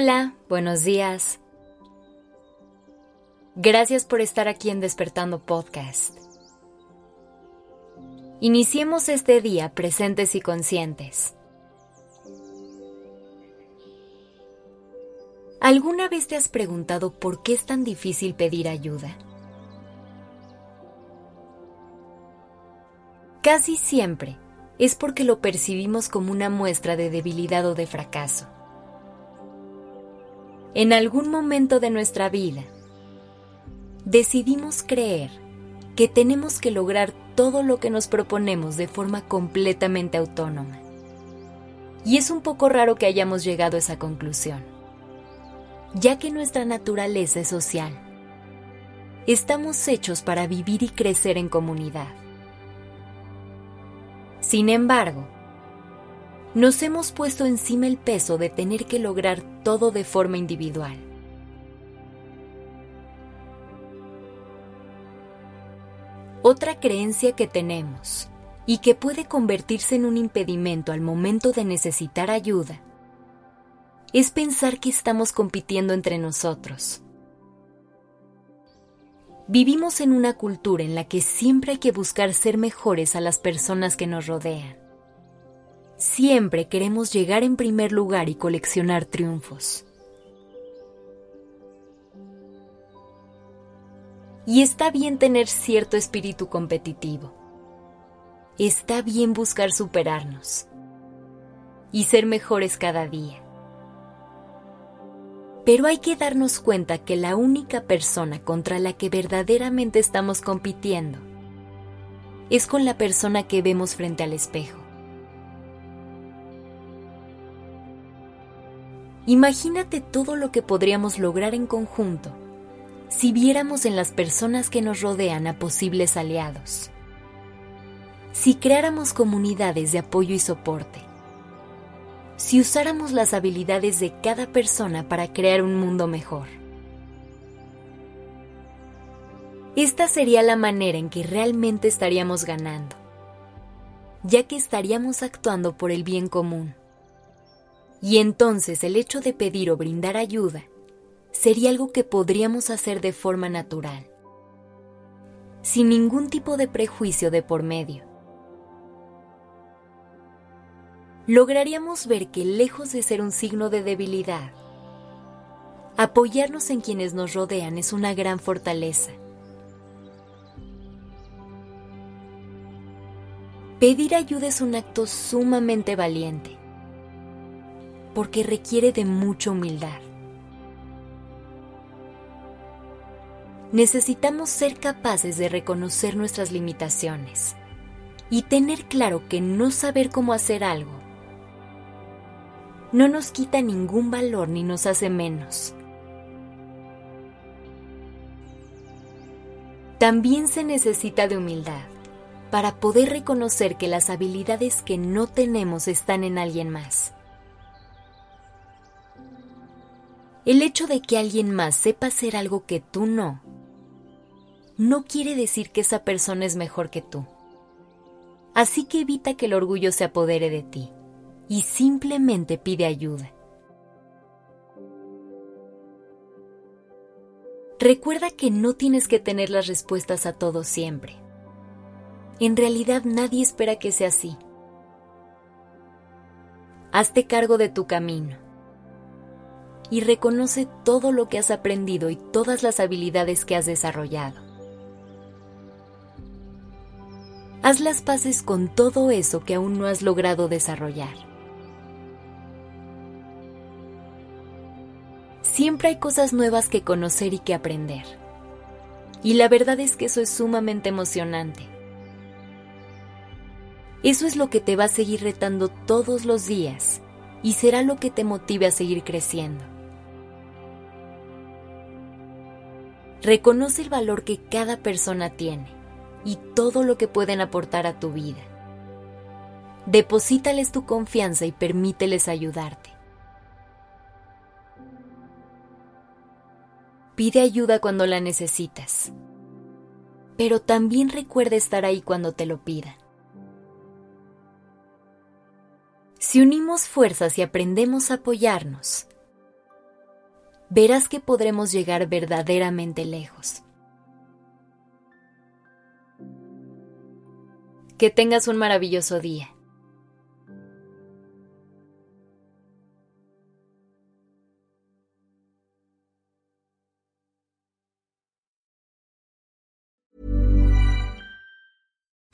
Hola, buenos días. Gracias por estar aquí en Despertando Podcast. Iniciemos este día presentes y conscientes. ¿Alguna vez te has preguntado por qué es tan difícil pedir ayuda? Casi siempre es porque lo percibimos como una muestra de debilidad o de fracaso. En algún momento de nuestra vida, decidimos creer que tenemos que lograr todo lo que nos proponemos de forma completamente autónoma. Y es un poco raro que hayamos llegado a esa conclusión, ya que nuestra naturaleza es social. Estamos hechos para vivir y crecer en comunidad. Sin embargo, nos hemos puesto encima el peso de tener que lograr todo de forma individual. Otra creencia que tenemos y que puede convertirse en un impedimento al momento de necesitar ayuda es pensar que estamos compitiendo entre nosotros. Vivimos en una cultura en la que siempre hay que buscar ser mejores a las personas que nos rodean. Siempre queremos llegar en primer lugar y coleccionar triunfos. Y está bien tener cierto espíritu competitivo. Está bien buscar superarnos y ser mejores cada día. Pero hay que darnos cuenta que la única persona contra la que verdaderamente estamos compitiendo es con la persona que vemos frente al espejo. Imagínate todo lo que podríamos lograr en conjunto si viéramos en las personas que nos rodean a posibles aliados. Si creáramos comunidades de apoyo y soporte. Si usáramos las habilidades de cada persona para crear un mundo mejor. Esta sería la manera en que realmente estaríamos ganando, ya que estaríamos actuando por el bien común y entonces el hecho de pedir o brindar ayuda sería algo que podríamos hacer de forma natural, sin ningún tipo de prejuicio de por medio. Lograríamos ver que lejos de ser un signo de debilidad, apoyarnos en quienes nos rodean es una gran fortaleza. Pedir ayuda es un acto sumamente valiente porque requiere de mucha humildad. Necesitamos ser capaces de reconocer nuestras limitaciones y tener claro que no saber cómo hacer algo no nos quita ningún valor ni nos hace menos. También se necesita de humildad para poder reconocer que las habilidades que no tenemos están en alguien más El hecho de que alguien más sepa hacer algo que tú no, no quiere decir que esa persona es mejor que tú. Así que evita que el orgullo se apodere de ti y simplemente pide ayuda. Recuerda que no tienes que tener las respuestas a todo siempre. En realidad nadie espera que sea así. Hazte cargo de tu camino y reconoce todo lo que has aprendido y todas las habilidades que has desarrollado. Haz las paces con todo eso que aún no has logrado desarrollar. Siempre hay cosas nuevas que conocer y que aprender. Y la verdad es que eso es sumamente emocionante. Eso es lo que te va a seguir retando todos los días y será lo que te motive a seguir creciendo. Reconoce el valor que cada persona tiene y todo lo que pueden aportar a tu vida. Deposítales tu confianza y permíteles ayudarte. Pide ayuda cuando la necesitas, pero también recuerda estar ahí cuando te lo pidan. Si unimos fuerzas y aprendemos a apoyarnos, verás que podremos llegar verdaderamente lejos. Que tengas un maravilloso día.